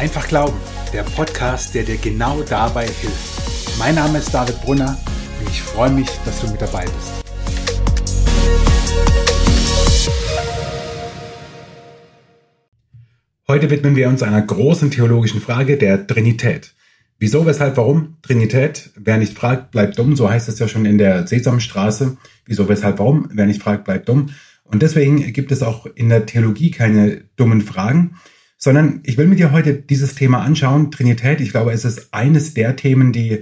Einfach Glauben, der Podcast, der dir genau dabei hilft. Mein Name ist David Brunner und ich freue mich, dass du mit dabei bist. Heute widmen wir uns einer großen theologischen Frage der Trinität. Wieso, weshalb, warum? Trinität. Wer nicht fragt, bleibt dumm. So heißt es ja schon in der Sesamstraße. Wieso, weshalb, warum? Wer nicht fragt, bleibt dumm. Und deswegen gibt es auch in der Theologie keine dummen Fragen, sondern ich will mit dir heute dieses Thema anschauen. Trinität, ich glaube, es ist eines der Themen, die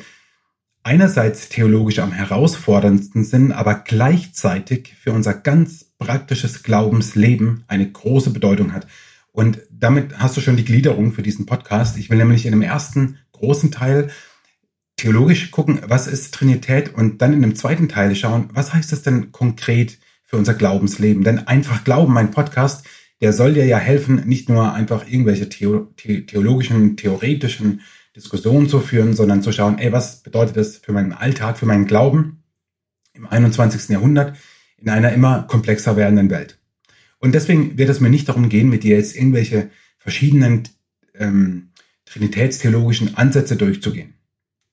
einerseits theologisch am herausforderndsten sind, aber gleichzeitig für unser ganz praktisches Glaubensleben eine große Bedeutung hat. Und damit hast du schon die Gliederung für diesen Podcast. Ich will nämlich in dem ersten großen Teil theologisch gucken, was ist Trinität und dann in dem zweiten Teil schauen, was heißt das denn konkret für unser Glaubensleben. Denn einfach Glauben, mein Podcast, der soll dir ja helfen, nicht nur einfach irgendwelche Theo theologischen, theoretischen Diskussionen zu führen, sondern zu schauen, ey, was bedeutet das für meinen Alltag, für meinen Glauben im 21. Jahrhundert in einer immer komplexer werdenden Welt. Und deswegen wird es mir nicht darum gehen, mit dir jetzt irgendwelche verschiedenen ähm, trinitätstheologischen Ansätze durchzugehen.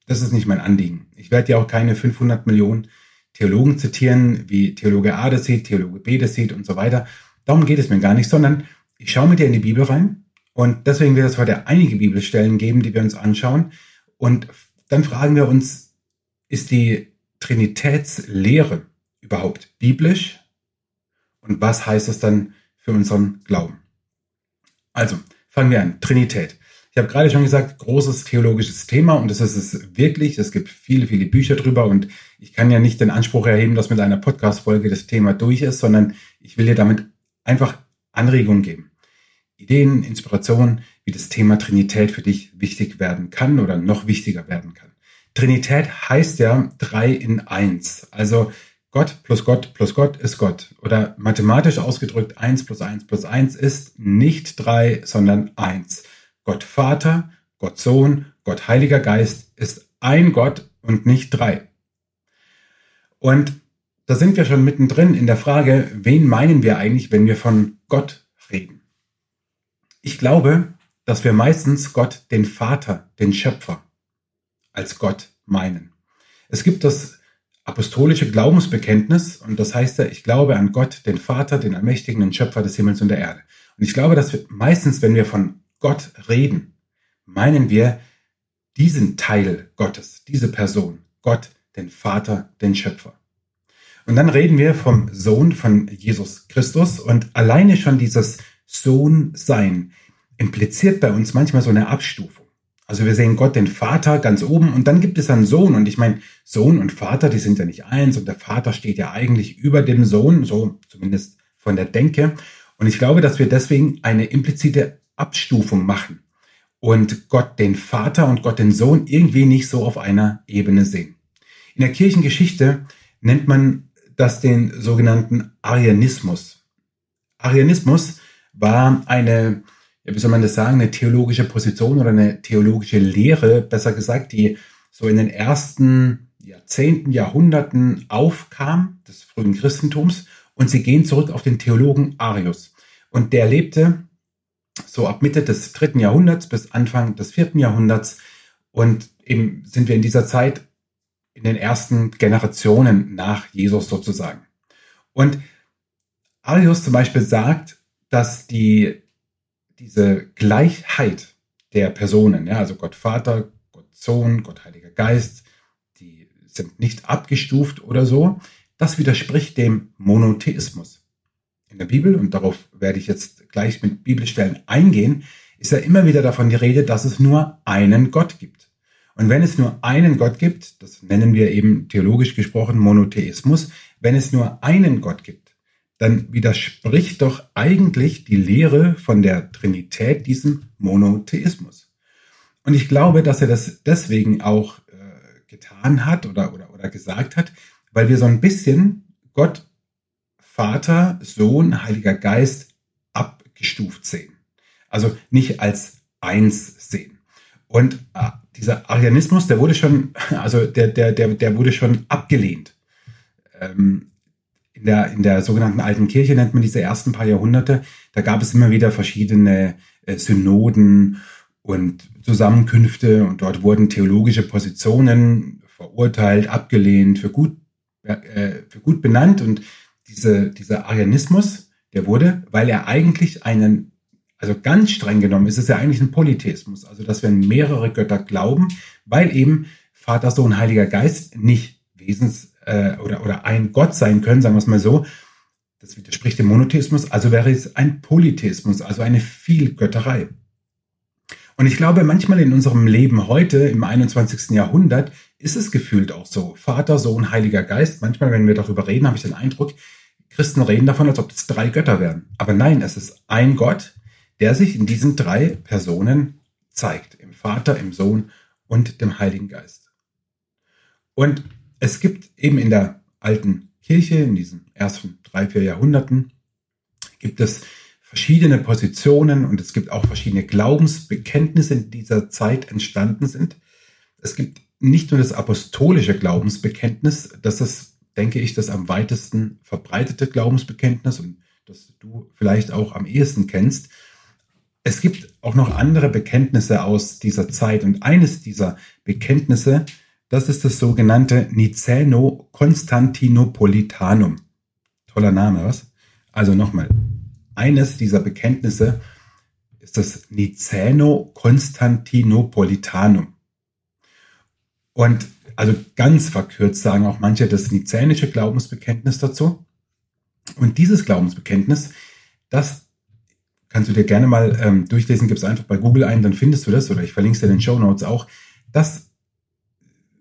Das ist nicht mein Anliegen. Ich werde dir auch keine 500 Millionen Theologen zitieren, wie Theologe A das sieht, Theologe B das sieht und so weiter. Darum geht es mir gar nicht, sondern ich schaue mit dir in die Bibel rein und deswegen wird es heute einige Bibelstellen geben, die wir uns anschauen und dann fragen wir uns, ist die Trinitätslehre überhaupt biblisch und was heißt es dann für unseren Glauben? Also, fangen wir an. Trinität. Ich habe gerade schon gesagt, großes theologisches Thema und das ist es wirklich. Es gibt viele, viele Bücher drüber und ich kann ja nicht den Anspruch erheben, dass mit einer Podcast-Folge das Thema durch ist, sondern ich will dir damit einfach Anregungen geben. Ideen, Inspirationen, wie das Thema Trinität für dich wichtig werden kann oder noch wichtiger werden kann. Trinität heißt ja drei in eins. Also Gott plus Gott plus Gott ist Gott. Oder mathematisch ausgedrückt, eins plus eins plus eins ist nicht drei, sondern eins. Gott Vater, Gott Sohn, Gott Heiliger Geist ist ein Gott und nicht drei. Und da sind wir schon mittendrin in der Frage, wen meinen wir eigentlich, wenn wir von Gott reden? Ich glaube, dass wir meistens Gott, den Vater, den Schöpfer, als Gott meinen. Es gibt das apostolische Glaubensbekenntnis und das heißt ja, ich glaube an Gott, den Vater, den allmächtigen, den Schöpfer des Himmels und der Erde. Und ich glaube, dass wir meistens, wenn wir von Gott reden, meinen wir diesen Teil Gottes, diese Person, Gott, den Vater, den Schöpfer. Und dann reden wir vom Sohn von Jesus Christus und alleine schon dieses Sohn-Sein impliziert bei uns manchmal so eine Abstufung. Also wir sehen Gott, den Vater, ganz oben und dann gibt es einen Sohn und ich meine, Sohn und Vater, die sind ja nicht eins und der Vater steht ja eigentlich über dem Sohn, so zumindest von der Denke. Und ich glaube, dass wir deswegen eine implizite Abstufung machen und Gott den Vater und Gott den Sohn irgendwie nicht so auf einer Ebene sehen. In der Kirchengeschichte nennt man das den sogenannten Arianismus. Arianismus war eine, wie soll man das sagen, eine theologische Position oder eine theologische Lehre, besser gesagt, die so in den ersten Jahrzehnten, Jahrhunderten aufkam, des frühen Christentums, und sie gehen zurück auf den Theologen Arius. Und der lebte so ab Mitte des dritten Jahrhunderts bis Anfang des vierten Jahrhunderts. Und eben sind wir in dieser Zeit in den ersten Generationen nach Jesus sozusagen. Und Arius zum Beispiel sagt, dass die, diese Gleichheit der Personen, ja, also Gott Vater, Gott Sohn, Gott Heiliger Geist, die sind nicht abgestuft oder so, das widerspricht dem Monotheismus in der Bibel, und darauf werde ich jetzt gleich mit Bibelstellen eingehen, ist ja immer wieder davon die Rede, dass es nur einen Gott gibt. Und wenn es nur einen Gott gibt, das nennen wir eben theologisch gesprochen Monotheismus, wenn es nur einen Gott gibt, dann widerspricht doch eigentlich die Lehre von der Trinität diesem Monotheismus. Und ich glaube, dass er das deswegen auch äh, getan hat oder, oder, oder gesagt hat, weil wir so ein bisschen Gott Vater, Sohn, Heiliger Geist abgestuft sehen. Also nicht als eins sehen. Und äh, dieser Arianismus, der wurde schon, also der, der, der, der wurde schon abgelehnt. Ähm, in der, in der sogenannten alten Kirche nennt man diese ersten paar Jahrhunderte. Da gab es immer wieder verschiedene äh, Synoden und Zusammenkünfte und dort wurden theologische Positionen verurteilt, abgelehnt, für gut, äh, für gut benannt und diese, dieser Arianismus, der wurde, weil er eigentlich einen, also ganz streng genommen ist es ja eigentlich ein Polytheismus, also dass wir an mehrere Götter glauben, weil eben Vater, Sohn, Heiliger Geist nicht Wesens äh, oder, oder ein Gott sein können, sagen wir es mal so. Das widerspricht dem Monotheismus, also wäre es ein Polytheismus, also eine Vielgötterei. Und ich glaube, manchmal in unserem Leben heute, im 21. Jahrhundert, ist es gefühlt auch so. Vater, Sohn, Heiliger Geist. Manchmal, wenn wir darüber reden, habe ich den Eindruck, Christen reden davon, als ob es drei Götter wären. Aber nein, es ist ein Gott, der sich in diesen drei Personen zeigt. Im Vater, im Sohn und dem Heiligen Geist. Und es gibt eben in der alten Kirche, in diesen ersten drei, vier Jahrhunderten, gibt es verschiedene Positionen und es gibt auch verschiedene Glaubensbekenntnisse, in dieser Zeit entstanden sind. Es gibt nicht nur das apostolische Glaubensbekenntnis, das ist, denke ich, das am weitesten verbreitete Glaubensbekenntnis und das du vielleicht auch am ehesten kennst. Es gibt auch noch andere Bekenntnisse aus dieser Zeit und eines dieser Bekenntnisse, das ist das sogenannte Niceno-Konstantinopolitanum. Toller Name, was? Also nochmal, eines dieser Bekenntnisse ist das Niceno-Konstantinopolitanum. Und also ganz verkürzt sagen auch manche das nizänische Glaubensbekenntnis dazu. Und dieses Glaubensbekenntnis, das kannst du dir gerne mal ähm, durchlesen, gib's einfach bei Google ein, dann findest du das, oder ich verlinke es dir in den Show Notes auch. Das,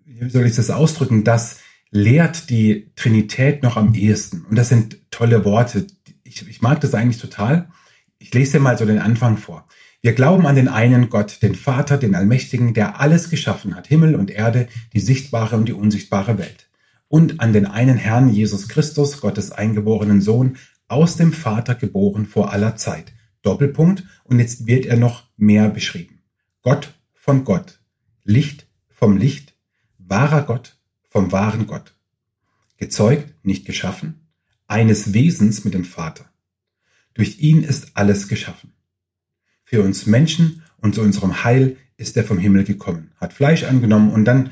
wie soll ich das ausdrücken, das lehrt die Trinität noch am ehesten. Und das sind tolle Worte, ich, ich mag das eigentlich total. Ich lese dir mal so den Anfang vor. Wir glauben an den einen Gott, den Vater, den Allmächtigen, der alles geschaffen hat, Himmel und Erde, die sichtbare und die unsichtbare Welt. Und an den einen Herrn Jesus Christus, Gottes eingeborenen Sohn, aus dem Vater geboren vor aller Zeit. Doppelpunkt. Und jetzt wird er noch mehr beschrieben. Gott von Gott. Licht vom Licht. Wahrer Gott vom wahren Gott. Gezeugt, nicht geschaffen eines Wesens mit dem Vater. Durch ihn ist alles geschaffen. Für uns Menschen und zu unserem Heil ist er vom Himmel gekommen, hat Fleisch angenommen und dann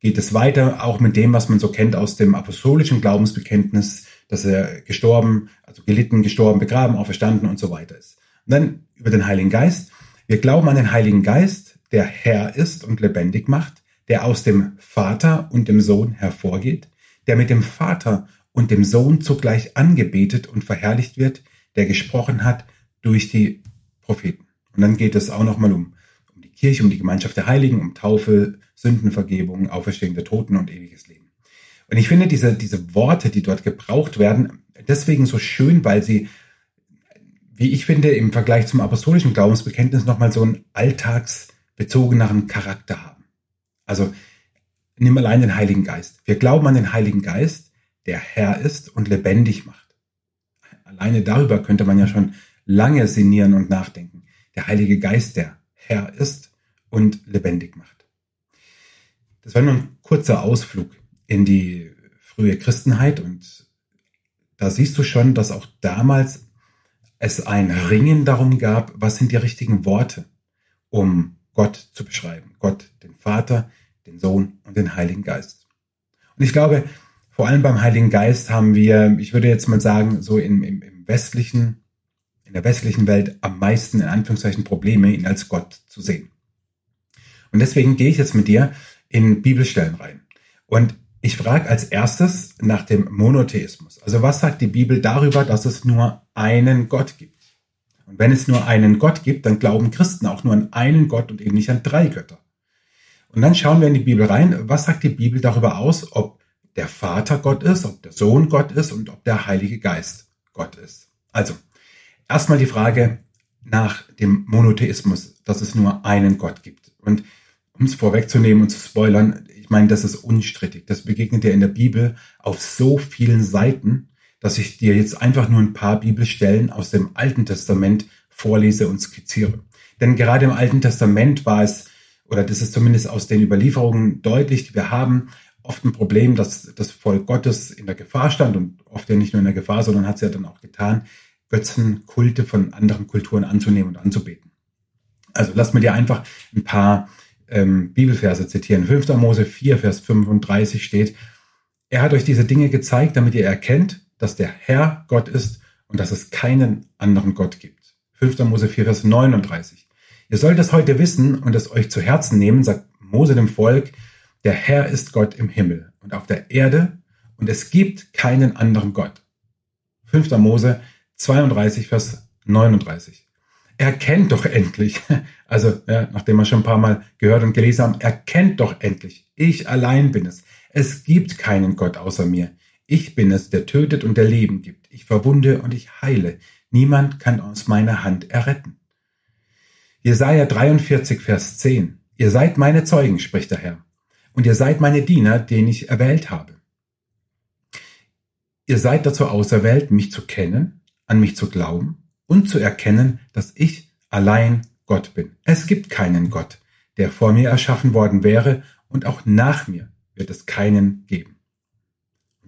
geht es weiter, auch mit dem, was man so kennt aus dem apostolischen Glaubensbekenntnis, dass er gestorben, also gelitten, gestorben, begraben, auferstanden und so weiter ist. Und dann über den Heiligen Geist. Wir glauben an den Heiligen Geist, der Herr ist und lebendig macht, der aus dem Vater und dem Sohn hervorgeht, der mit dem Vater und dem Sohn zugleich angebetet und verherrlicht wird, der gesprochen hat durch die Propheten. Und dann geht es auch nochmal um, um die Kirche, um die Gemeinschaft der Heiligen, um Taufe, Sündenvergebung, Auferstehung der Toten und ewiges Leben. Und ich finde diese, diese Worte, die dort gebraucht werden, deswegen so schön, weil sie, wie ich finde, im Vergleich zum apostolischen Glaubensbekenntnis nochmal so einen alltagsbezogeneren Charakter haben. Also nimm allein den Heiligen Geist. Wir glauben an den Heiligen Geist, der Herr ist und lebendig macht. Alleine darüber könnte man ja schon lange sinnieren und nachdenken. Der Heilige Geist, der Herr ist und lebendig macht. Das war nur ein kurzer Ausflug in die frühe Christenheit und da siehst du schon, dass auch damals es ein Ringen darum gab, was sind die richtigen Worte, um Gott zu beschreiben. Gott, den Vater, den Sohn und den Heiligen Geist. Und ich glaube, vor allem beim Heiligen Geist haben wir, ich würde jetzt mal sagen, so im, im, im westlichen, in der westlichen Welt am meisten in Anführungszeichen Probleme, ihn als Gott zu sehen. Und deswegen gehe ich jetzt mit dir in Bibelstellen rein. Und ich frage als erstes nach dem Monotheismus. Also was sagt die Bibel darüber, dass es nur einen Gott gibt? Und wenn es nur einen Gott gibt, dann glauben Christen auch nur an einen Gott und eben nicht an drei Götter. Und dann schauen wir in die Bibel rein. Was sagt die Bibel darüber aus, ob der Vater Gott ist, ob der Sohn Gott ist und ob der Heilige Geist Gott ist. Also, erstmal die Frage nach dem Monotheismus, dass es nur einen Gott gibt. Und um es vorwegzunehmen und zu spoilern, ich meine, das ist unstrittig. Das begegnet ja in der Bibel auf so vielen Seiten, dass ich dir jetzt einfach nur ein paar Bibelstellen aus dem Alten Testament vorlese und skizziere. Denn gerade im Alten Testament war es, oder das ist zumindest aus den Überlieferungen deutlich, die wir haben, oft ein Problem, dass das Volk Gottes in der Gefahr stand und oft ja nicht nur in der Gefahr, sondern hat es ja dann auch getan, Götzenkulte von anderen Kulturen anzunehmen und anzubeten. Also lass mir dir einfach ein paar ähm, Bibelverse zitieren. 5. Mose 4, Vers 35 steht, er hat euch diese Dinge gezeigt, damit ihr erkennt, dass der Herr Gott ist und dass es keinen anderen Gott gibt. 5. Mose 4, Vers 39. Ihr sollt es heute wissen und es euch zu Herzen nehmen, sagt Mose dem Volk, der Herr ist Gott im Himmel und auf der Erde und es gibt keinen anderen Gott. 5. Mose 32, Vers 39. Erkennt doch endlich, also ja, nachdem wir schon ein paar Mal gehört und gelesen haben, erkennt doch endlich, ich allein bin es. Es gibt keinen Gott außer mir. Ich bin es, der tötet und der Leben gibt. Ich verwunde und ich heile. Niemand kann aus meiner Hand erretten. Jesaja 43, Vers 10. Ihr seid meine Zeugen, spricht der Herr. Und ihr seid meine Diener, den ich erwählt habe. Ihr seid dazu auserwählt, mich zu kennen, an mich zu glauben und zu erkennen, dass ich allein Gott bin. Es gibt keinen Gott, der vor mir erschaffen worden wäre und auch nach mir wird es keinen geben.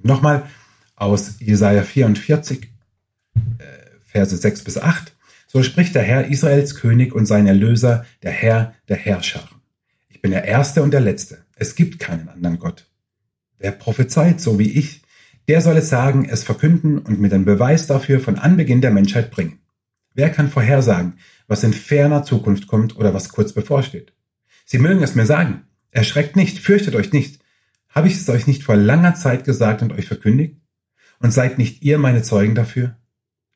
Nochmal aus Jesaja 44, äh, Verse 6 bis 8. So spricht der Herr Israels König und sein Erlöser, der Herr der Herrscher. Ich bin der Erste und der Letzte. Es gibt keinen anderen Gott. Wer prophezeit, so wie ich, der soll es sagen, es verkünden und mit dem Beweis dafür von Anbeginn der Menschheit bringen. Wer kann vorhersagen, was in ferner Zukunft kommt oder was kurz bevorsteht? Sie mögen es mir sagen. Erschreckt nicht, fürchtet euch nicht. Habe ich es euch nicht vor langer Zeit gesagt und euch verkündigt? Und seid nicht ihr meine Zeugen dafür?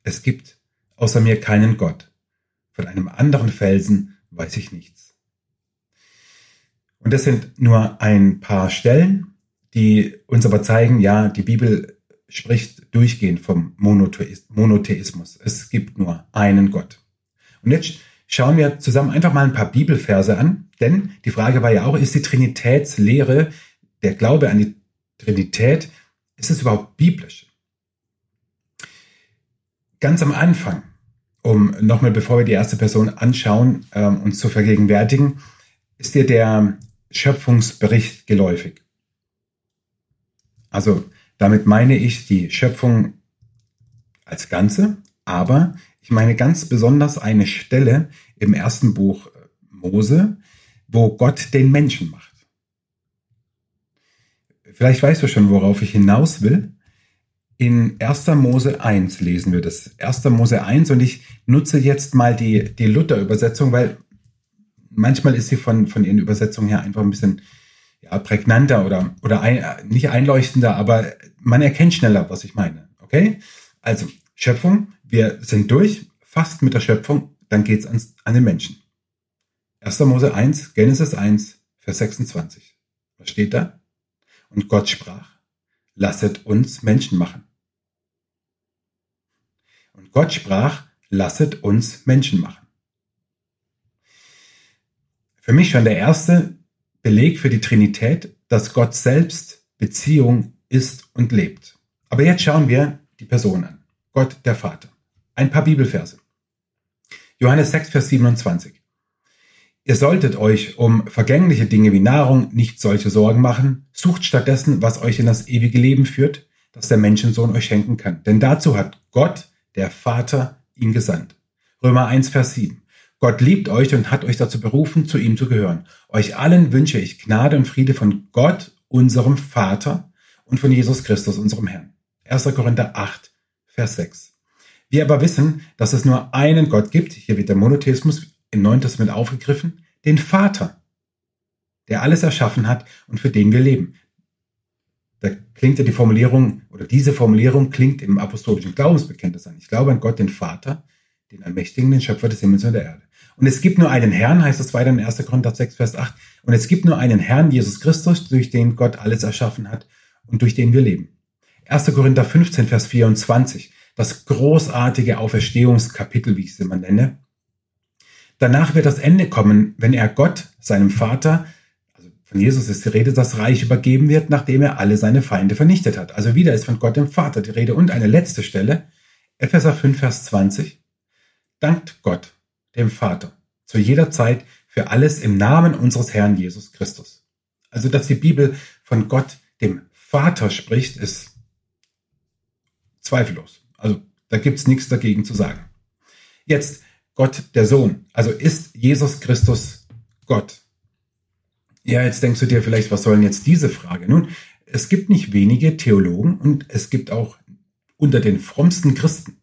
Es gibt außer mir keinen Gott. Von einem anderen Felsen weiß ich nichts. Und das sind nur ein paar Stellen, die uns aber zeigen, ja, die Bibel spricht durchgehend vom Monotheismus. Es gibt nur einen Gott. Und jetzt schauen wir zusammen einfach mal ein paar Bibelverse an, denn die Frage war ja auch, ist die Trinitätslehre, der Glaube an die Trinität, ist es überhaupt biblisch? Ganz am Anfang, um nochmal bevor wir die erste Person anschauen, ähm, uns zu vergegenwärtigen, ist dir der Schöpfungsbericht geläufig. Also damit meine ich die Schöpfung als Ganze, aber ich meine ganz besonders eine Stelle im ersten Buch Mose, wo Gott den Menschen macht. Vielleicht weißt du schon, worauf ich hinaus will. In 1. Mose 1 lesen wir das. 1. Mose 1 und ich nutze jetzt mal die, die Luther-Übersetzung, weil manchmal ist sie von, von ihren Übersetzungen her einfach ein bisschen ja, prägnanter oder, oder ein, nicht einleuchtender, aber man erkennt schneller, was ich meine. Okay? Also, Schöpfung, wir sind durch, fast mit der Schöpfung, dann geht's ans, an den Menschen. 1. Mose 1, Genesis 1, Vers 26. Was steht da? Und Gott sprach, lasset uns Menschen machen. Und Gott sprach, lasset uns Menschen machen. Für mich schon der erste Beleg für die Trinität, dass Gott selbst Beziehung ist und lebt. Aber jetzt schauen wir die Person an. Gott der Vater. Ein paar Bibelverse. Johannes 6, Vers 27. Ihr solltet euch um vergängliche Dinge wie Nahrung nicht solche Sorgen machen. Sucht stattdessen, was euch in das ewige Leben führt, das der Menschensohn euch schenken kann. Denn dazu hat Gott, der Vater, ihn gesandt. Römer 1, Vers 7. Gott liebt euch und hat euch dazu berufen, zu ihm zu gehören. Euch allen wünsche ich Gnade und Friede von Gott, unserem Vater und von Jesus Christus, unserem Herrn. 1. Korinther 8, Vers 6. Wir aber wissen, dass es nur einen Gott gibt, hier wird der Monotheismus im Neuen Testament aufgegriffen, den Vater, der alles erschaffen hat und für den wir leben. Da klingt ja die Formulierung, oder diese Formulierung klingt im apostolischen Glaubensbekenntnis an. Ich glaube an Gott, den Vater, den Allmächtigen, den Schöpfer des Himmels und der Erde. Und es gibt nur einen Herrn, heißt es weiter in 1. Korinther 6, Vers 8. Und es gibt nur einen Herrn, Jesus Christus, durch den Gott alles erschaffen hat und durch den wir leben. 1. Korinther 15, Vers 24. Das großartige Auferstehungskapitel, wie ich es immer nenne. Danach wird das Ende kommen, wenn er Gott, seinem Vater, also von Jesus ist die Rede, das Reich übergeben wird, nachdem er alle seine Feinde vernichtet hat. Also wieder ist von Gott dem Vater die Rede. Und eine letzte Stelle, Epheser 5, Vers 20. Dankt Gott, dem Vater, zu jeder Zeit für alles im Namen unseres Herrn Jesus Christus. Also, dass die Bibel von Gott, dem Vater spricht, ist zweifellos. Also, da gibt's nichts dagegen zu sagen. Jetzt Gott der Sohn? Also ist Jesus Christus Gott? Ja, jetzt denkst du dir vielleicht, was sollen jetzt diese Frage? Nun, es gibt nicht wenige Theologen und es gibt auch unter den frommsten Christen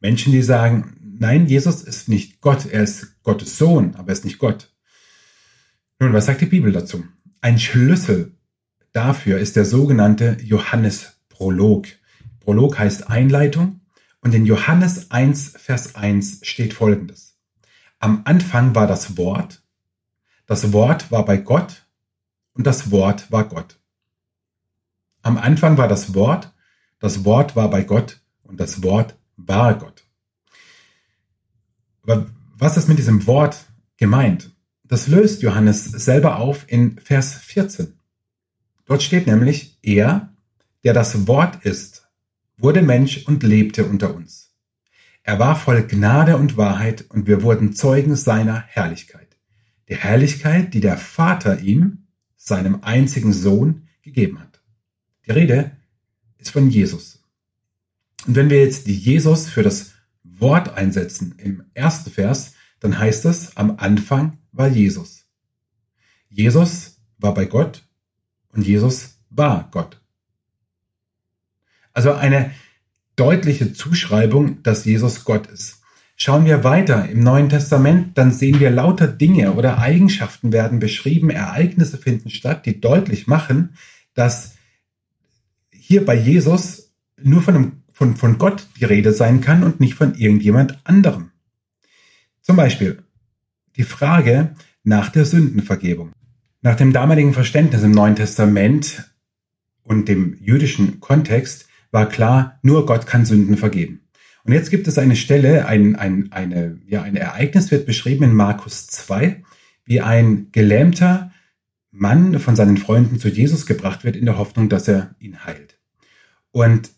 Menschen, die sagen, nein, Jesus ist nicht Gott, er ist Gottes Sohn, aber er ist nicht Gott. Nun, was sagt die Bibel dazu? Ein Schlüssel dafür ist der sogenannte Johannes-Prolog. Prolog heißt Einleitung und in Johannes 1, Vers 1 steht folgendes. Am Anfang war das Wort, das Wort war bei Gott und das Wort war Gott. Am Anfang war das Wort, das Wort war bei Gott und das Wort war Gott. Aber was ist mit diesem Wort gemeint? Das löst Johannes selber auf in Vers 14. Dort steht nämlich, er, der das Wort ist, wurde Mensch und lebte unter uns. Er war voll Gnade und Wahrheit und wir wurden Zeugen seiner Herrlichkeit. Die Herrlichkeit, die der Vater ihm, seinem einzigen Sohn, gegeben hat. Die Rede ist von Jesus. Und wenn wir jetzt die Jesus für das Wort einsetzen im ersten Vers, dann heißt es, am Anfang war Jesus. Jesus war bei Gott und Jesus war Gott. Also eine deutliche Zuschreibung, dass Jesus Gott ist. Schauen wir weiter im Neuen Testament, dann sehen wir lauter Dinge oder Eigenschaften werden beschrieben, Ereignisse finden statt, die deutlich machen, dass hier bei Jesus nur von, einem, von, von Gott die Rede sein kann und nicht von irgendjemand anderem. Zum Beispiel die Frage nach der Sündenvergebung. Nach dem damaligen Verständnis im Neuen Testament und dem jüdischen Kontext war klar, nur Gott kann Sünden vergeben. Und jetzt gibt es eine Stelle, ein, ein, eine, ja, ein Ereignis wird beschrieben in Markus 2, wie ein gelähmter Mann von seinen Freunden zu Jesus gebracht wird in der Hoffnung, dass er ihn heilt. Und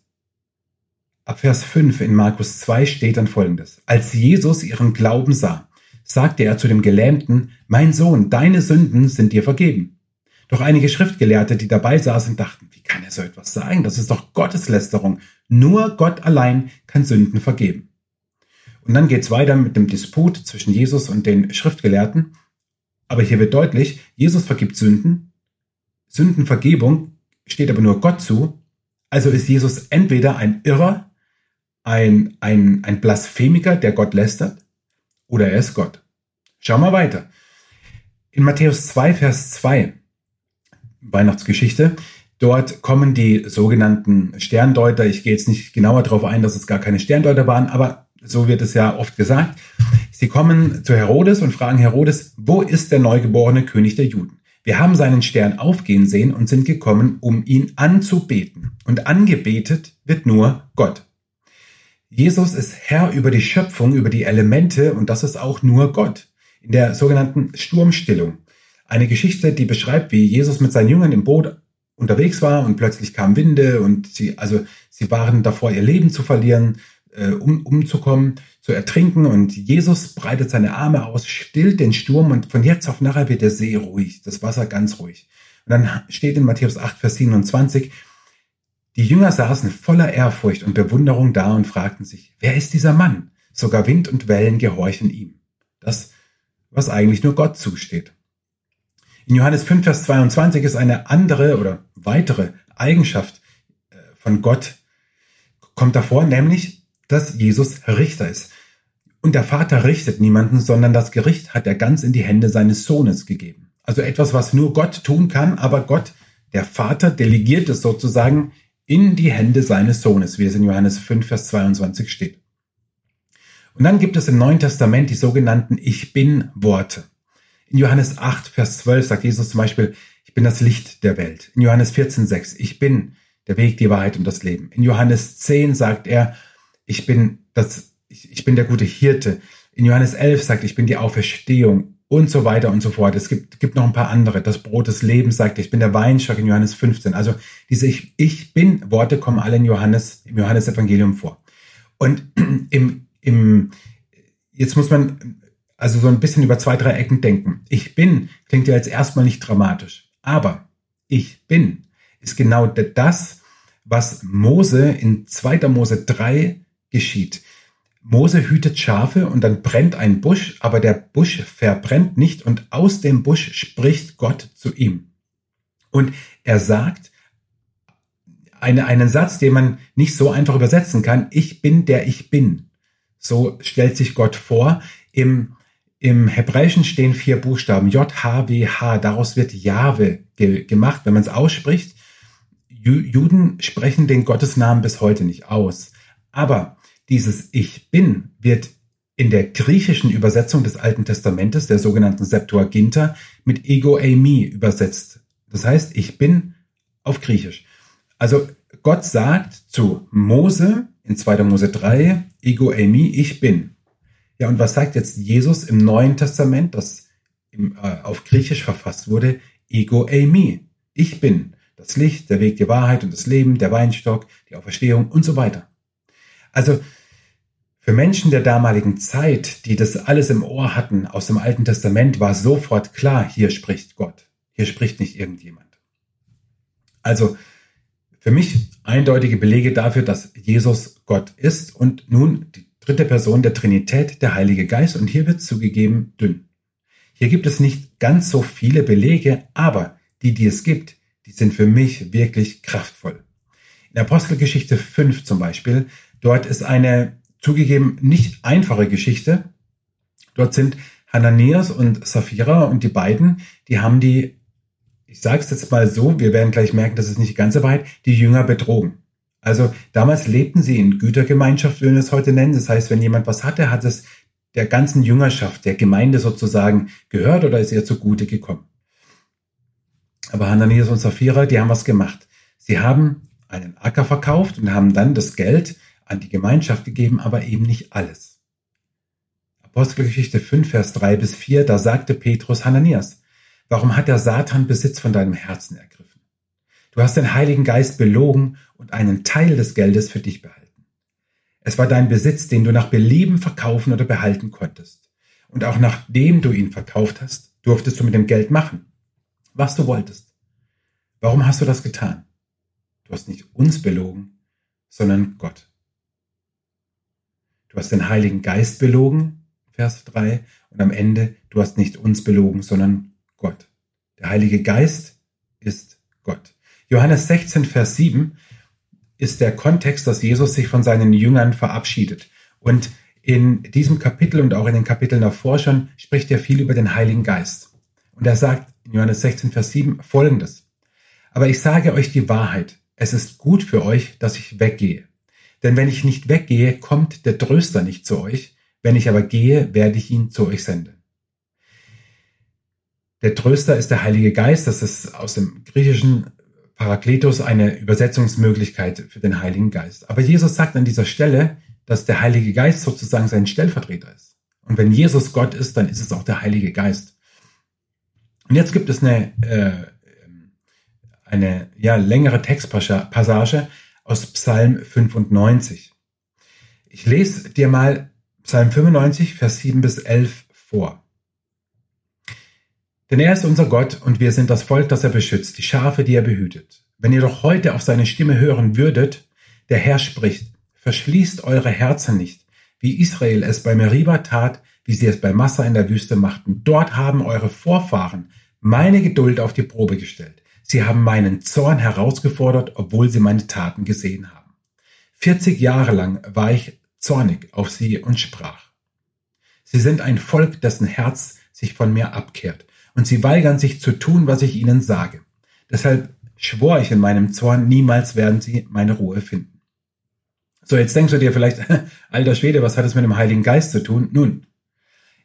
ab Vers 5 in Markus 2 steht dann folgendes. Als Jesus ihren Glauben sah, sagte er zu dem Gelähmten, Mein Sohn, deine Sünden sind dir vergeben. Doch einige Schriftgelehrte, die dabei saßen, dachten, wie kann er so etwas sagen? Das ist doch Gotteslästerung. Nur Gott allein kann Sünden vergeben. Und dann geht's weiter mit dem Disput zwischen Jesus und den Schriftgelehrten. Aber hier wird deutlich, Jesus vergibt Sünden. Sündenvergebung steht aber nur Gott zu. Also ist Jesus entweder ein Irrer, ein, ein, ein Blasphemiker, der Gott lästert, oder er ist Gott. Schau mal weiter. In Matthäus 2, Vers 2, Weihnachtsgeschichte, dort kommen die sogenannten Sterndeuter. Ich gehe jetzt nicht genauer darauf ein, dass es gar keine Sterndeuter waren, aber so wird es ja oft gesagt. Sie kommen zu Herodes und fragen Herodes, wo ist der neugeborene König der Juden? Wir haben seinen Stern aufgehen sehen und sind gekommen, um ihn anzubeten. Und angebetet wird nur Gott. Jesus ist Herr über die Schöpfung, über die Elemente und das ist auch nur Gott. In der sogenannten Sturmstillung. Eine Geschichte, die beschreibt, wie Jesus mit seinen Jüngern im Boot unterwegs war und plötzlich kamen Winde und sie, also sie waren davor, ihr Leben zu verlieren, äh, um, umzukommen, zu ertrinken und Jesus breitet seine Arme aus, stillt den Sturm und von jetzt auf nachher wird der See ruhig, das Wasser ganz ruhig. Und dann steht in Matthäus 8, Vers 27, die Jünger saßen voller Ehrfurcht und Bewunderung da und fragten sich, wer ist dieser Mann? Sogar Wind und Wellen gehorchen ihm. Das, was eigentlich nur Gott zusteht. In Johannes 5, Vers 22 ist eine andere oder weitere Eigenschaft äh, von Gott kommt davor, nämlich, dass Jesus Richter ist. Und der Vater richtet niemanden, sondern das Gericht hat er ganz in die Hände seines Sohnes gegeben. Also etwas, was nur Gott tun kann, aber Gott, der Vater, delegiert es sozusagen in die Hände seines Sohnes, wie es in Johannes 5, Vers 22 steht. Und dann gibt es im Neuen Testament die sogenannten Ich bin Worte. In Johannes 8, Vers 12 sagt Jesus zum Beispiel, ich bin das Licht der Welt. In Johannes 14, 6, ich bin der Weg, die Wahrheit und das Leben. In Johannes 10 sagt er, ich bin das, ich, ich bin der gute Hirte. In Johannes 11 sagt, ich bin die Auferstehung und so weiter und so fort. Es gibt, gibt noch ein paar andere. Das Brot des Lebens sagt, ich bin der Weinstock in Johannes 15. Also diese Ich, ich bin Worte kommen alle in Johannes, im Johannes Evangelium vor. Und im, im, jetzt muss man also so ein bisschen über zwei, drei Ecken denken. Ich bin klingt ja jetzt erstmal nicht dramatisch, aber ich bin ist genau das, was Mose in 2. Mose 3 geschieht. Mose hütet Schafe und dann brennt ein Busch, aber der Busch verbrennt nicht und aus dem Busch spricht Gott zu ihm. Und er sagt eine, einen Satz, den man nicht so einfach übersetzen kann. Ich bin der ich bin. So stellt sich Gott vor. Im, im Hebräischen stehen vier Buchstaben. J, H, W, H. Daraus wird Jahwe ge gemacht, wenn man es ausspricht. Juden sprechen den Gottesnamen bis heute nicht aus. Aber dieses Ich bin wird in der griechischen Übersetzung des Alten Testamentes, der sogenannten Septuaginta, mit Ego Eimi übersetzt. Das heißt, ich bin auf Griechisch. Also Gott sagt zu Mose in 2. Mose 3, Ego Eimi, ich bin. Ja, und was sagt jetzt Jesus im Neuen Testament, das im, äh, auf Griechisch verfasst wurde? Ego Eimi, ich bin. Das Licht, der Weg, die Wahrheit und das Leben, der Weinstock, die Auferstehung und so weiter. Also für Menschen der damaligen Zeit, die das alles im Ohr hatten aus dem Alten Testament, war sofort klar, hier spricht Gott. Hier spricht nicht irgendjemand. Also für mich eindeutige Belege dafür, dass Jesus Gott ist und nun die dritte Person der Trinität, der Heilige Geist. Und hier wird zugegeben dünn. Hier gibt es nicht ganz so viele Belege, aber die, die es gibt, die sind für mich wirklich kraftvoll. In Apostelgeschichte 5 zum Beispiel Dort ist eine zugegeben nicht einfache Geschichte. Dort sind Hananias und Sapphira und die beiden, die haben die, ich sage es jetzt mal so, wir werden gleich merken, das ist nicht die ganze Wahrheit, die Jünger betrogen. Also damals lebten sie in Gütergemeinschaft, würden wir es heute nennen. Das heißt, wenn jemand was hatte, hat es der ganzen Jüngerschaft, der Gemeinde sozusagen gehört oder ist ihr zugute gekommen. Aber Hananias und Sapphira, die haben was gemacht. Sie haben einen Acker verkauft und haben dann das Geld an die Gemeinschaft gegeben, aber eben nicht alles. Apostelgeschichte 5, Vers 3 bis 4, da sagte Petrus Hananias, warum hat der Satan Besitz von deinem Herzen ergriffen? Du hast den Heiligen Geist belogen und einen Teil des Geldes für dich behalten. Es war dein Besitz, den du nach Belieben verkaufen oder behalten konntest. Und auch nachdem du ihn verkauft hast, durftest du mit dem Geld machen, was du wolltest. Warum hast du das getan? Du hast nicht uns belogen, sondern Gott. Du hast den Heiligen Geist belogen, Vers 3, und am Ende, du hast nicht uns belogen, sondern Gott. Der Heilige Geist ist Gott. Johannes 16, Vers 7 ist der Kontext, dass Jesus sich von seinen Jüngern verabschiedet. Und in diesem Kapitel und auch in den Kapiteln davor schon spricht er viel über den Heiligen Geist. Und er sagt in Johannes 16, Vers 7 folgendes. Aber ich sage euch die Wahrheit. Es ist gut für euch, dass ich weggehe. Denn wenn ich nicht weggehe, kommt der Tröster nicht zu euch. Wenn ich aber gehe, werde ich ihn zu euch senden. Der Tröster ist der Heilige Geist. Das ist aus dem griechischen Parakletos eine Übersetzungsmöglichkeit für den Heiligen Geist. Aber Jesus sagt an dieser Stelle, dass der Heilige Geist sozusagen sein Stellvertreter ist. Und wenn Jesus Gott ist, dann ist es auch der Heilige Geist. Und jetzt gibt es eine, äh, eine ja, längere Textpassage, aus Psalm 95. Ich lese dir mal Psalm 95, Vers 7 bis 11 vor. Denn er ist unser Gott und wir sind das Volk, das er beschützt, die Schafe, die er behütet. Wenn ihr doch heute auf seine Stimme hören würdet, der Herr spricht, verschließt eure Herzen nicht, wie Israel es bei Meriba tat, wie sie es bei Massa in der Wüste machten. Dort haben eure Vorfahren meine Geduld auf die Probe gestellt. Sie haben meinen Zorn herausgefordert, obwohl sie meine Taten gesehen haben. 40 Jahre lang war ich zornig auf sie und sprach. Sie sind ein Volk, dessen Herz sich von mir abkehrt, und sie weigern sich zu tun, was ich ihnen sage. Deshalb schwor ich in meinem Zorn, niemals werden sie meine Ruhe finden. So, jetzt denkst du dir vielleicht, alter Schwede, was hat es mit dem Heiligen Geist zu tun? Nun,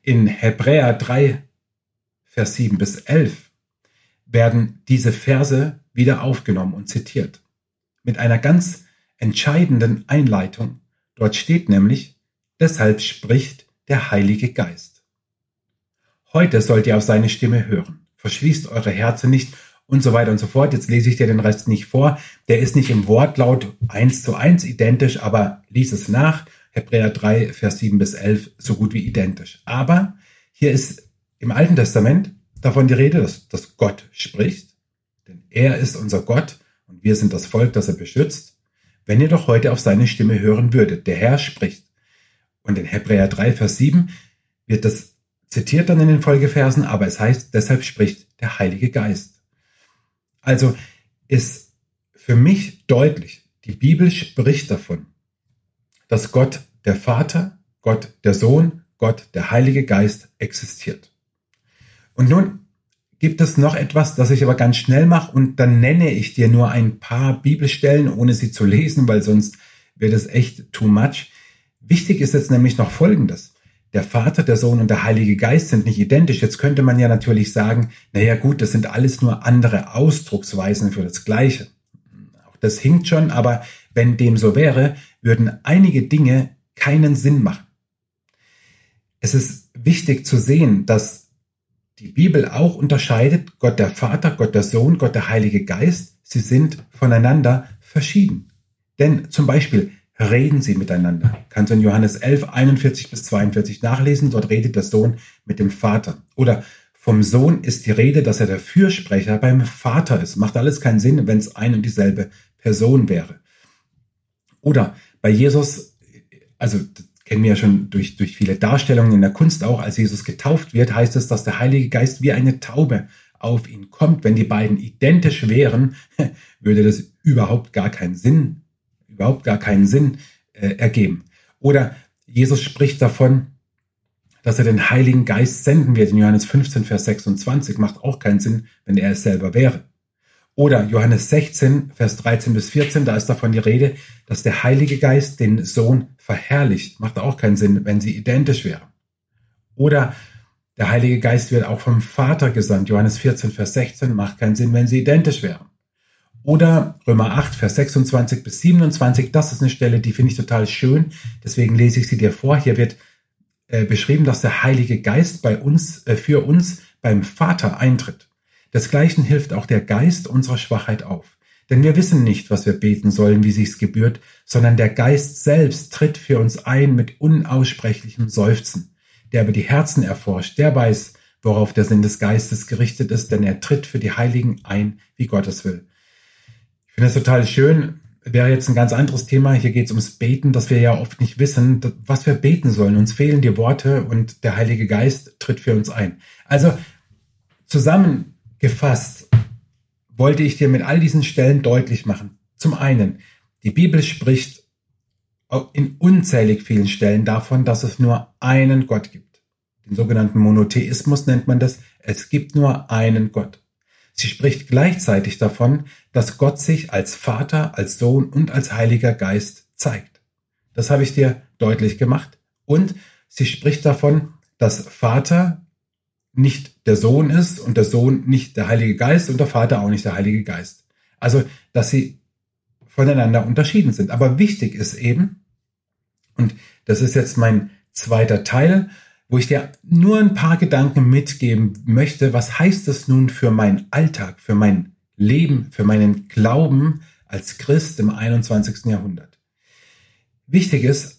in Hebräer 3, Vers 7 bis 11 werden diese Verse wieder aufgenommen und zitiert. Mit einer ganz entscheidenden Einleitung. Dort steht nämlich, deshalb spricht der Heilige Geist. Heute sollt ihr auf seine Stimme hören. Verschließt eure Herzen nicht und so weiter und so fort. Jetzt lese ich dir den Rest nicht vor. Der ist nicht im Wortlaut eins zu eins identisch, aber lies es nach. Hebräer 3, Vers 7 bis 11, so gut wie identisch. Aber hier ist im Alten Testament davon die Rede, dass, dass Gott spricht, denn er ist unser Gott und wir sind das Volk, das er beschützt. Wenn ihr doch heute auf seine Stimme hören würdet, der Herr spricht. Und in Hebräer 3, Vers 7 wird das zitiert dann in den Folgeversen, aber es heißt, deshalb spricht der Heilige Geist. Also ist für mich deutlich, die Bibel spricht davon, dass Gott der Vater, Gott der Sohn, Gott der Heilige Geist existiert. Und nun gibt es noch etwas, das ich aber ganz schnell mache und dann nenne ich dir nur ein paar Bibelstellen, ohne sie zu lesen, weil sonst wird es echt too much. Wichtig ist jetzt nämlich noch Folgendes. Der Vater, der Sohn und der Heilige Geist sind nicht identisch. Jetzt könnte man ja natürlich sagen, naja gut, das sind alles nur andere Ausdrucksweisen für das Gleiche. Auch das hinkt schon, aber wenn dem so wäre, würden einige Dinge keinen Sinn machen. Es ist wichtig zu sehen, dass die Bibel auch unterscheidet Gott der Vater, Gott der Sohn, Gott der Heilige Geist. Sie sind voneinander verschieden. Denn zum Beispiel reden sie miteinander. Kannst du in Johannes 11, 41 bis 42 nachlesen. Dort redet der Sohn mit dem Vater. Oder vom Sohn ist die Rede, dass er der Fürsprecher beim Vater ist. Macht alles keinen Sinn, wenn es ein und dieselbe Person wäre. Oder bei Jesus, also kennen wir ja schon durch, durch viele Darstellungen in der Kunst auch, als Jesus getauft wird, heißt es, dass der Heilige Geist wie eine Taube auf ihn kommt. Wenn die beiden identisch wären, würde das überhaupt gar keinen Sinn überhaupt gar keinen Sinn äh, ergeben. Oder Jesus spricht davon, dass er den Heiligen Geist senden wird. In Johannes 15, Vers 26 macht auch keinen Sinn, wenn er es selber wäre. Oder Johannes 16, Vers 13 bis 14, da ist davon die Rede, dass der Heilige Geist den Sohn verherrlicht. Macht auch keinen Sinn, wenn sie identisch wären. Oder der Heilige Geist wird auch vom Vater gesandt. Johannes 14, Vers 16 macht keinen Sinn, wenn sie identisch wären. Oder Römer 8, Vers 26 bis 27, das ist eine Stelle, die finde ich total schön. Deswegen lese ich sie dir vor. Hier wird äh, beschrieben, dass der Heilige Geist bei uns, äh, für uns beim Vater eintritt. Desgleichen hilft auch der Geist unserer Schwachheit auf. Denn wir wissen nicht, was wir beten sollen, wie sich's gebührt, sondern der Geist selbst tritt für uns ein mit unaussprechlichem Seufzen, der aber die Herzen erforscht, der weiß, worauf der Sinn des Geistes gerichtet ist, denn er tritt für die Heiligen ein, wie Gottes will finde das total schön. Wäre jetzt ein ganz anderes Thema. Hier geht es ums Beten, dass wir ja oft nicht wissen, was wir beten sollen. Uns fehlen die Worte und der Heilige Geist tritt für uns ein. Also zusammengefasst wollte ich dir mit all diesen Stellen deutlich machen. Zum einen, die Bibel spricht in unzählig vielen Stellen davon, dass es nur einen Gott gibt. Den sogenannten Monotheismus nennt man das. Es gibt nur einen Gott. Sie spricht gleichzeitig davon, dass Gott sich als Vater, als Sohn und als Heiliger Geist zeigt. Das habe ich dir deutlich gemacht. Und sie spricht davon, dass Vater nicht der Sohn ist und der Sohn nicht der Heilige Geist und der Vater auch nicht der Heilige Geist. Also, dass sie voneinander unterschieden sind. Aber wichtig ist eben, und das ist jetzt mein zweiter Teil, wo ich dir nur ein paar Gedanken mitgeben möchte. Was heißt das nun für meinen Alltag, für mein Leben, für meinen Glauben als Christ im 21. Jahrhundert? Wichtig ist,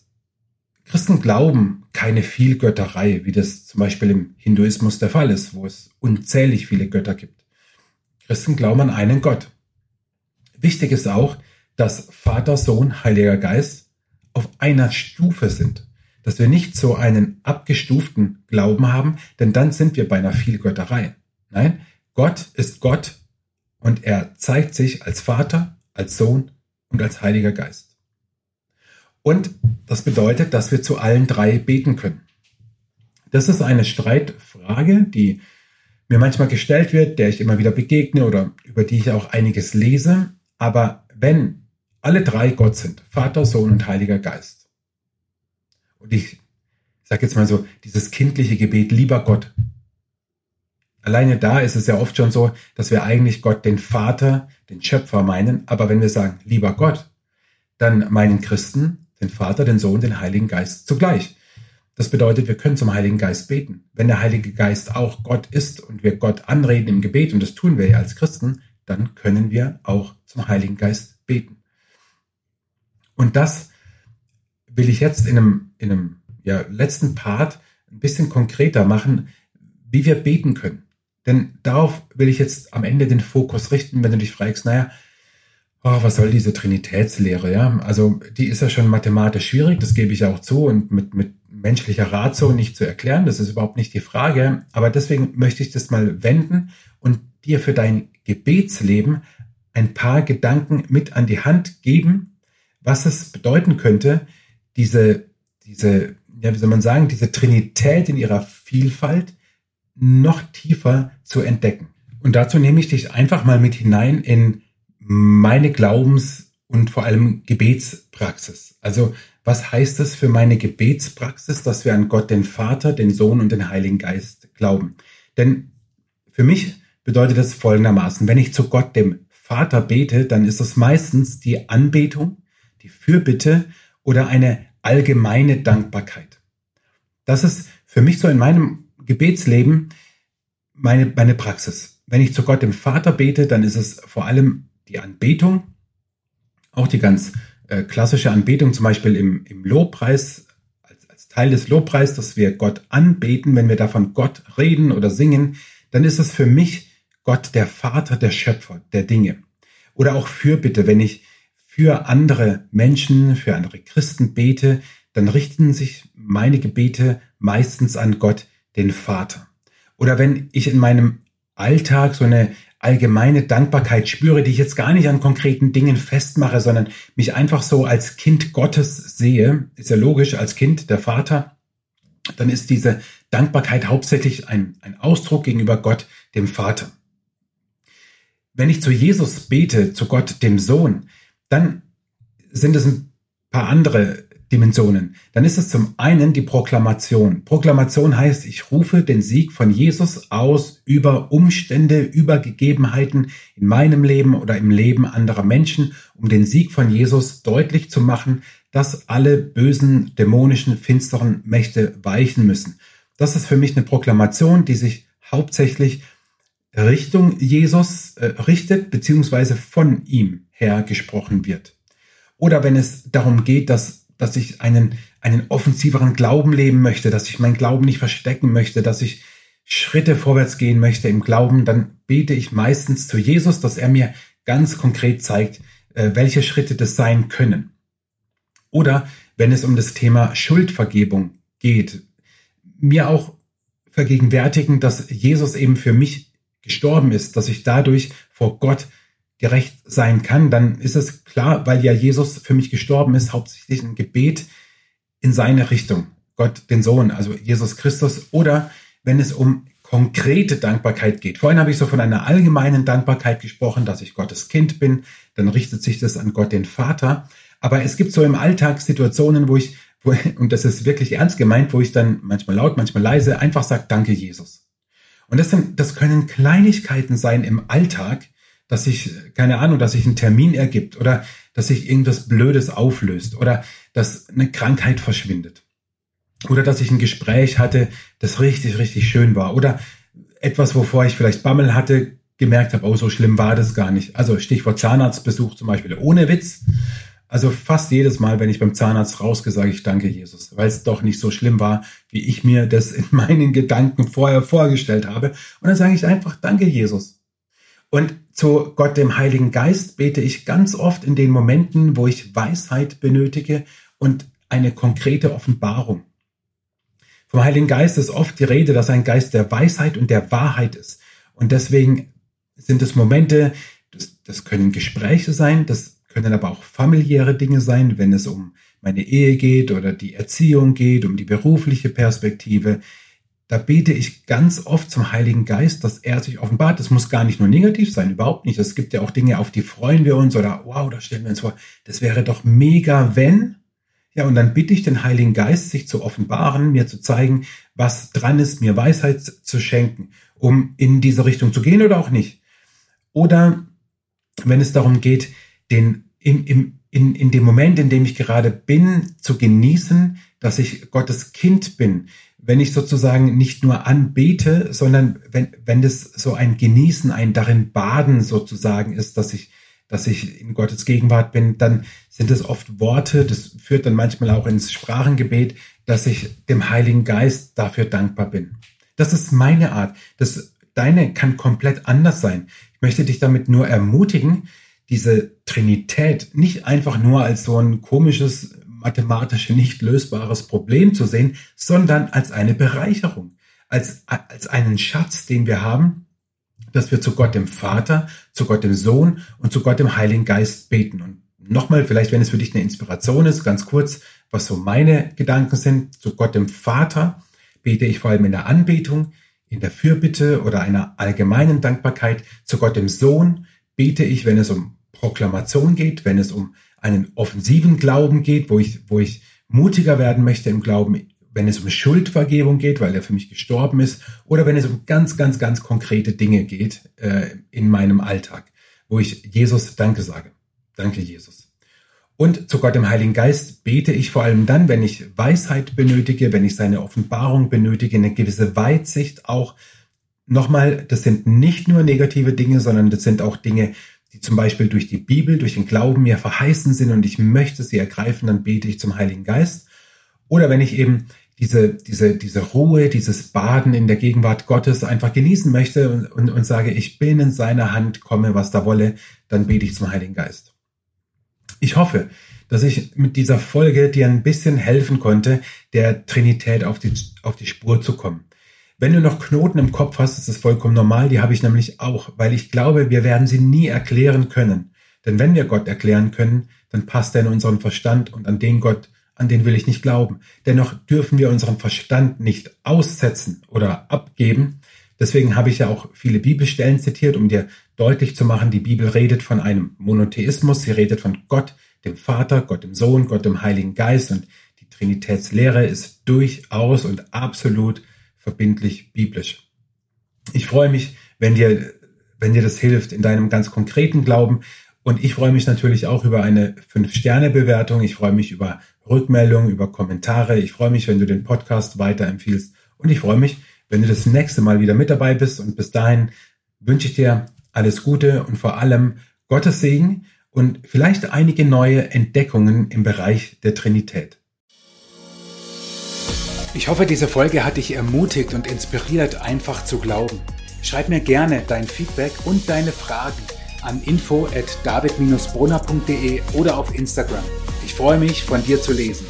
Christen glauben keine Vielgötterei, wie das zum Beispiel im Hinduismus der Fall ist, wo es unzählig viele Götter gibt. Christen glauben an einen Gott. Wichtig ist auch, dass Vater, Sohn, Heiliger Geist auf einer Stufe sind dass wir nicht so einen abgestuften Glauben haben, denn dann sind wir bei einer Vielgötterei. Nein, Gott ist Gott und er zeigt sich als Vater, als Sohn und als Heiliger Geist. Und das bedeutet, dass wir zu allen drei beten können. Das ist eine Streitfrage, die mir manchmal gestellt wird, der ich immer wieder begegne oder über die ich auch einiges lese. Aber wenn alle drei Gott sind, Vater, Sohn und Heiliger Geist, und ich sage jetzt mal so, dieses kindliche Gebet, lieber Gott. Alleine da ist es ja oft schon so, dass wir eigentlich Gott den Vater, den Schöpfer meinen. Aber wenn wir sagen, lieber Gott, dann meinen Christen den Vater, den Sohn, den Heiligen Geist zugleich. Das bedeutet, wir können zum Heiligen Geist beten. Wenn der Heilige Geist auch Gott ist und wir Gott anreden im Gebet, und das tun wir ja als Christen, dann können wir auch zum Heiligen Geist beten. Und das will ich jetzt in einem, in einem ja, letzten Part ein bisschen konkreter machen, wie wir beten können. Denn darauf will ich jetzt am Ende den Fokus richten, wenn du dich fragst, naja, oh, was soll diese Trinitätslehre, ja? Also, die ist ja schon mathematisch schwierig, das gebe ich auch zu und mit, mit menschlicher Ratio nicht zu erklären, das ist überhaupt nicht die Frage. Aber deswegen möchte ich das mal wenden und dir für dein Gebetsleben ein paar Gedanken mit an die Hand geben, was es bedeuten könnte, diese, diese, ja, wie soll man sagen, diese Trinität in ihrer Vielfalt noch tiefer zu entdecken. Und dazu nehme ich dich einfach mal mit hinein in meine Glaubens- und vor allem Gebetspraxis. Also was heißt es für meine Gebetspraxis, dass wir an Gott, den Vater, den Sohn und den Heiligen Geist glauben? Denn für mich bedeutet das folgendermaßen, wenn ich zu Gott, dem Vater, bete, dann ist es meistens die Anbetung, die Fürbitte oder eine allgemeine Dankbarkeit. Das ist für mich so in meinem Gebetsleben meine, meine Praxis. Wenn ich zu Gott, dem Vater, bete, dann ist es vor allem die Anbetung, auch die ganz äh, klassische Anbetung, zum Beispiel im, im Lobpreis, als, als Teil des Lobpreis, dass wir Gott anbeten, wenn wir davon Gott reden oder singen, dann ist es für mich Gott der Vater, der Schöpfer der Dinge. Oder auch Fürbitte, wenn ich für andere Menschen, für andere Christen bete, dann richten sich meine Gebete meistens an Gott, den Vater. Oder wenn ich in meinem Alltag so eine allgemeine Dankbarkeit spüre, die ich jetzt gar nicht an konkreten Dingen festmache, sondern mich einfach so als Kind Gottes sehe, ist ja logisch, als Kind der Vater, dann ist diese Dankbarkeit hauptsächlich ein, ein Ausdruck gegenüber Gott, dem Vater. Wenn ich zu Jesus bete, zu Gott, dem Sohn, dann sind es ein paar andere Dimensionen. Dann ist es zum einen die Proklamation. Proklamation heißt, ich rufe den Sieg von Jesus aus über Umstände, über Gegebenheiten in meinem Leben oder im Leben anderer Menschen, um den Sieg von Jesus deutlich zu machen, dass alle bösen, dämonischen, finsteren Mächte weichen müssen. Das ist für mich eine Proklamation, die sich hauptsächlich Richtung Jesus äh, richtet, beziehungsweise von ihm her gesprochen wird. Oder wenn es darum geht, dass dass ich einen, einen offensiveren Glauben leben möchte, dass ich meinen Glauben nicht verstecken möchte, dass ich Schritte vorwärts gehen möchte im Glauben, dann bete ich meistens zu Jesus, dass er mir ganz konkret zeigt, äh, welche Schritte das sein können. Oder wenn es um das Thema Schuldvergebung geht, mir auch vergegenwärtigen, dass Jesus eben für mich gestorben ist, dass ich dadurch vor Gott gerecht sein kann, dann ist es klar, weil ja Jesus für mich gestorben ist, hauptsächlich ein Gebet in seine Richtung. Gott, den Sohn, also Jesus Christus. Oder wenn es um konkrete Dankbarkeit geht. Vorhin habe ich so von einer allgemeinen Dankbarkeit gesprochen, dass ich Gottes Kind bin. Dann richtet sich das an Gott, den Vater. Aber es gibt so im Alltag Situationen, wo ich, wo, und das ist wirklich ernst gemeint, wo ich dann manchmal laut, manchmal leise einfach sage, danke Jesus. Und das, sind, das können Kleinigkeiten sein im Alltag, dass sich, keine Ahnung, dass sich ein Termin ergibt oder dass sich irgendwas Blödes auflöst oder dass eine Krankheit verschwindet. Oder dass ich ein Gespräch hatte, das richtig, richtig schön war. Oder etwas, wovor ich vielleicht Bammel hatte, gemerkt habe, oh, so schlimm war das gar nicht. Also Stichwort Zahnarztbesuch zum Beispiel, ohne Witz. Also fast jedes Mal, wenn ich beim Zahnarzt rausgehe, sage ich danke Jesus, weil es doch nicht so schlimm war, wie ich mir das in meinen Gedanken vorher vorgestellt habe. Und dann sage ich einfach danke Jesus. Und zu Gott, dem Heiligen Geist, bete ich ganz oft in den Momenten, wo ich Weisheit benötige und eine konkrete Offenbarung. Vom Heiligen Geist ist oft die Rede, dass ein Geist der Weisheit und der Wahrheit ist. Und deswegen sind es Momente, das, das können Gespräche sein, das können aber auch familiäre Dinge sein, wenn es um meine Ehe geht oder die Erziehung geht, um die berufliche Perspektive, da bete ich ganz oft zum Heiligen Geist, dass er sich offenbart. Das muss gar nicht nur negativ sein, überhaupt nicht. Es gibt ja auch Dinge, auf die freuen wir uns oder wow, da stellen wir uns vor, das wäre doch mega, wenn. Ja, und dann bitte ich den Heiligen Geist, sich zu offenbaren, mir zu zeigen, was dran ist, mir Weisheit zu schenken, um in diese Richtung zu gehen oder auch nicht. Oder wenn es darum geht, den im, im, in, in dem Moment, in dem ich gerade bin, zu genießen, dass ich Gottes Kind bin, wenn ich sozusagen nicht nur anbete, sondern wenn, wenn das so ein Genießen, ein darin baden sozusagen ist, dass ich, dass ich in Gottes Gegenwart bin, dann sind es oft Worte, das führt dann manchmal auch ins Sprachengebet, dass ich dem Heiligen Geist dafür dankbar bin. Das ist meine Art. Das, deine kann komplett anders sein. Ich möchte dich damit nur ermutigen, diese Trinität nicht einfach nur als so ein komisches, mathematisch nicht lösbares Problem zu sehen, sondern als eine Bereicherung, als, als einen Schatz, den wir haben, dass wir zu Gott dem Vater, zu Gott dem Sohn und zu Gott dem Heiligen Geist beten. Und nochmal, vielleicht wenn es für dich eine Inspiration ist, ganz kurz, was so meine Gedanken sind, zu Gott dem Vater bete ich vor allem in der Anbetung, in der Fürbitte oder einer allgemeinen Dankbarkeit. Zu Gott dem Sohn bete ich, wenn es um Proklamation geht, wenn es um einen offensiven Glauben geht, wo ich, wo ich mutiger werden möchte im Glauben, wenn es um Schuldvergebung geht, weil er für mich gestorben ist, oder wenn es um ganz, ganz, ganz konkrete Dinge geht äh, in meinem Alltag, wo ich Jesus Danke sage. Danke, Jesus. Und zu Gott im Heiligen Geist bete ich vor allem dann, wenn ich Weisheit benötige, wenn ich seine Offenbarung benötige, eine gewisse Weitsicht auch. Nochmal, das sind nicht nur negative Dinge, sondern das sind auch Dinge, die zum Beispiel durch die Bibel, durch den Glauben mir verheißen sind und ich möchte sie ergreifen, dann bete ich zum Heiligen Geist. Oder wenn ich eben diese, diese, diese Ruhe, dieses Baden in der Gegenwart Gottes einfach genießen möchte und, und, und sage, ich bin in seiner Hand, komme, was da wolle, dann bete ich zum Heiligen Geist. Ich hoffe, dass ich mit dieser Folge dir ein bisschen helfen konnte, der Trinität auf die, auf die Spur zu kommen. Wenn du noch Knoten im Kopf hast, ist das vollkommen normal, die habe ich nämlich auch, weil ich glaube, wir werden sie nie erklären können. Denn wenn wir Gott erklären können, dann passt er in unseren Verstand und an den Gott, an den will ich nicht glauben. Dennoch dürfen wir unseren Verstand nicht aussetzen oder abgeben. Deswegen habe ich ja auch viele Bibelstellen zitiert, um dir deutlich zu machen, die Bibel redet von einem Monotheismus, sie redet von Gott, dem Vater, Gott dem Sohn, Gott dem Heiligen Geist und die Trinitätslehre ist durchaus und absolut verbindlich biblisch. Ich freue mich, wenn dir, wenn dir das hilft in deinem ganz konkreten Glauben. Und ich freue mich natürlich auch über eine 5-Sterne-Bewertung. Ich freue mich über Rückmeldungen, über Kommentare. Ich freue mich, wenn du den Podcast weiterempfiehlst. Und ich freue mich, wenn du das nächste Mal wieder mit dabei bist. Und bis dahin wünsche ich dir alles Gute und vor allem Gottes Segen und vielleicht einige neue Entdeckungen im Bereich der Trinität. Ich hoffe, diese Folge hat dich ermutigt und inspiriert, einfach zu glauben. Schreib mir gerne dein Feedback und deine Fragen an info at david-brunner.de oder auf Instagram. Ich freue mich, von dir zu lesen.